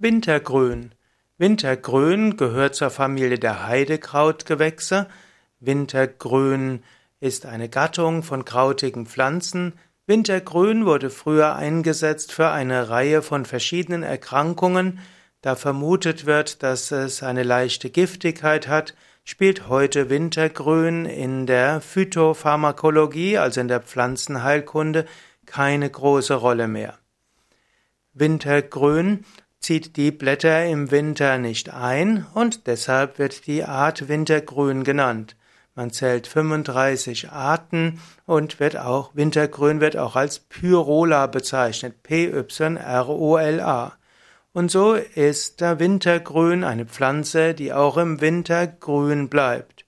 Wintergrün. Wintergrün gehört zur Familie der Heidekrautgewächse. Wintergrün ist eine Gattung von krautigen Pflanzen. Wintergrün wurde früher eingesetzt für eine Reihe von verschiedenen Erkrankungen. Da vermutet wird, dass es eine leichte Giftigkeit hat, spielt heute Wintergrün in der Phytopharmakologie, also in der Pflanzenheilkunde, keine große Rolle mehr. Wintergrün zieht die Blätter im Winter nicht ein und deshalb wird die Art Wintergrün genannt. Man zählt 35 Arten und wird auch, Wintergrün wird auch als Pyrola bezeichnet. P-Y-R-O-L-A. Und so ist der Wintergrün eine Pflanze, die auch im Winter grün bleibt.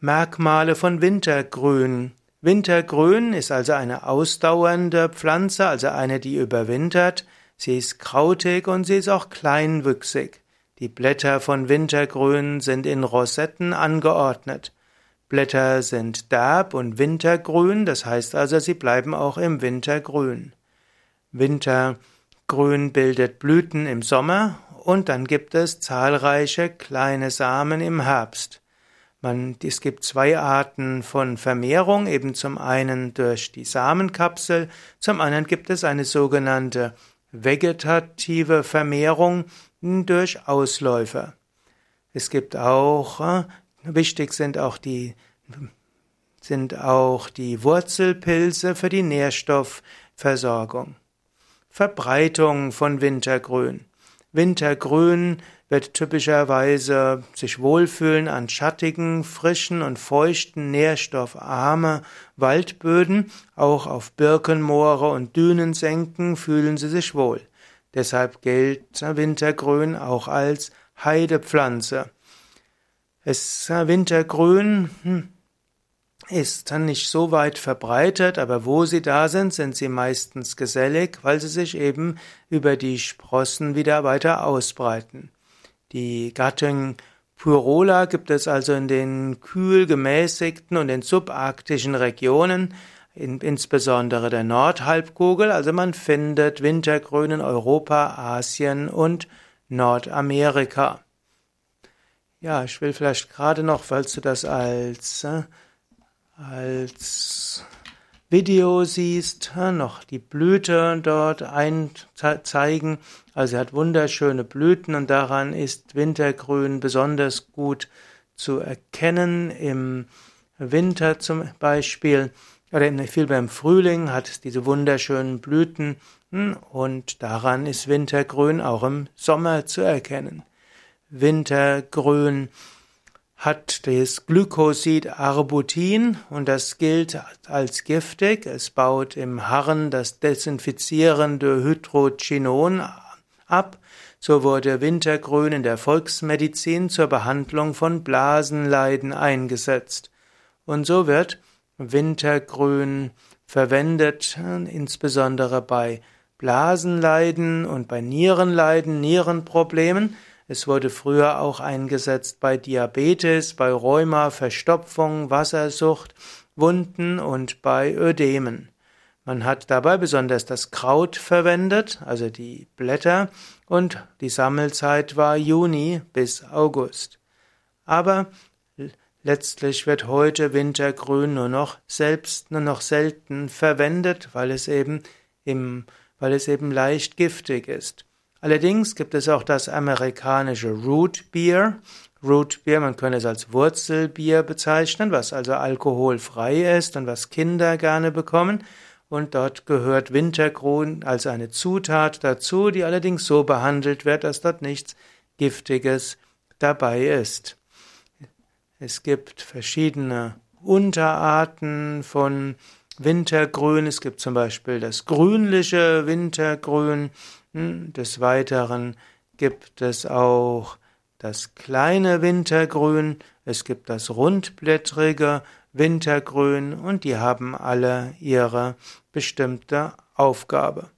Merkmale von Wintergrün. Wintergrün ist also eine ausdauernde Pflanze, also eine, die überwintert. Sie ist krautig und sie ist auch kleinwüchsig. Die Blätter von Wintergrün sind in Rosetten angeordnet. Blätter sind derb und wintergrün, das heißt also, sie bleiben auch im Winter grün. Wintergrün bildet Blüten im Sommer und dann gibt es zahlreiche kleine Samen im Herbst. Man, es gibt zwei Arten von Vermehrung, eben zum einen durch die Samenkapsel, zum anderen gibt es eine sogenannte vegetative Vermehrung durch Ausläufer. Es gibt auch, äh, wichtig sind auch die, sind auch die Wurzelpilze für die Nährstoffversorgung. Verbreitung von Wintergrün. Wintergrün wird typischerweise sich wohlfühlen an schattigen, frischen und feuchten, nährstoffarme Waldböden. Auch auf Birkenmoore und Dünensenken fühlen sie sich wohl. Deshalb gilt Wintergrün auch als Heidepflanze. Es Wintergrün hm, ist dann nicht so weit verbreitet, aber wo sie da sind, sind sie meistens gesellig, weil sie sich eben über die Sprossen wieder weiter ausbreiten. Die Gattung Pyrola gibt es also in den kühl gemäßigten und den subarktischen Regionen, in, insbesondere der Nordhalbkugel, also man findet Wintergrün in Europa, Asien und Nordamerika. Ja, ich will vielleicht gerade noch, falls du das als äh, als Video siehst, noch die Blüte dort einzeigen. Also er hat wunderschöne Blüten und daran ist Wintergrün besonders gut zu erkennen. Im Winter zum Beispiel, oder vielmehr im Frühling hat es diese wunderschönen Blüten hm, und daran ist Wintergrün auch im Sommer zu erkennen. Wintergrün hat das Glykosid Arbutin und das gilt als giftig. Es baut im Harren das desinfizierende Hydrochinon ab. So wurde Wintergrün in der Volksmedizin zur Behandlung von Blasenleiden eingesetzt. Und so wird Wintergrün verwendet, insbesondere bei Blasenleiden und bei Nierenleiden, Nierenproblemen. Es wurde früher auch eingesetzt bei Diabetes, bei Rheuma, Verstopfung, Wassersucht, Wunden und bei Ödemen. Man hat dabei besonders das Kraut verwendet, also die Blätter, und die Sammelzeit war Juni bis August. Aber letztlich wird heute Wintergrün nur noch selbst nur noch selten verwendet, weil es eben im, weil es eben leicht giftig ist. Allerdings gibt es auch das amerikanische Root Beer. Root Beer, man könnte es als Wurzelbier bezeichnen, was also alkoholfrei ist und was Kinder gerne bekommen. Und dort gehört Wintergrün als eine Zutat dazu, die allerdings so behandelt wird, dass dort nichts Giftiges dabei ist. Es gibt verschiedene Unterarten von Wintergrün. Es gibt zum Beispiel das grünliche Wintergrün. Des Weiteren gibt es auch das kleine Wintergrün, es gibt das rundblättrige Wintergrün und die haben alle ihre bestimmte Aufgabe.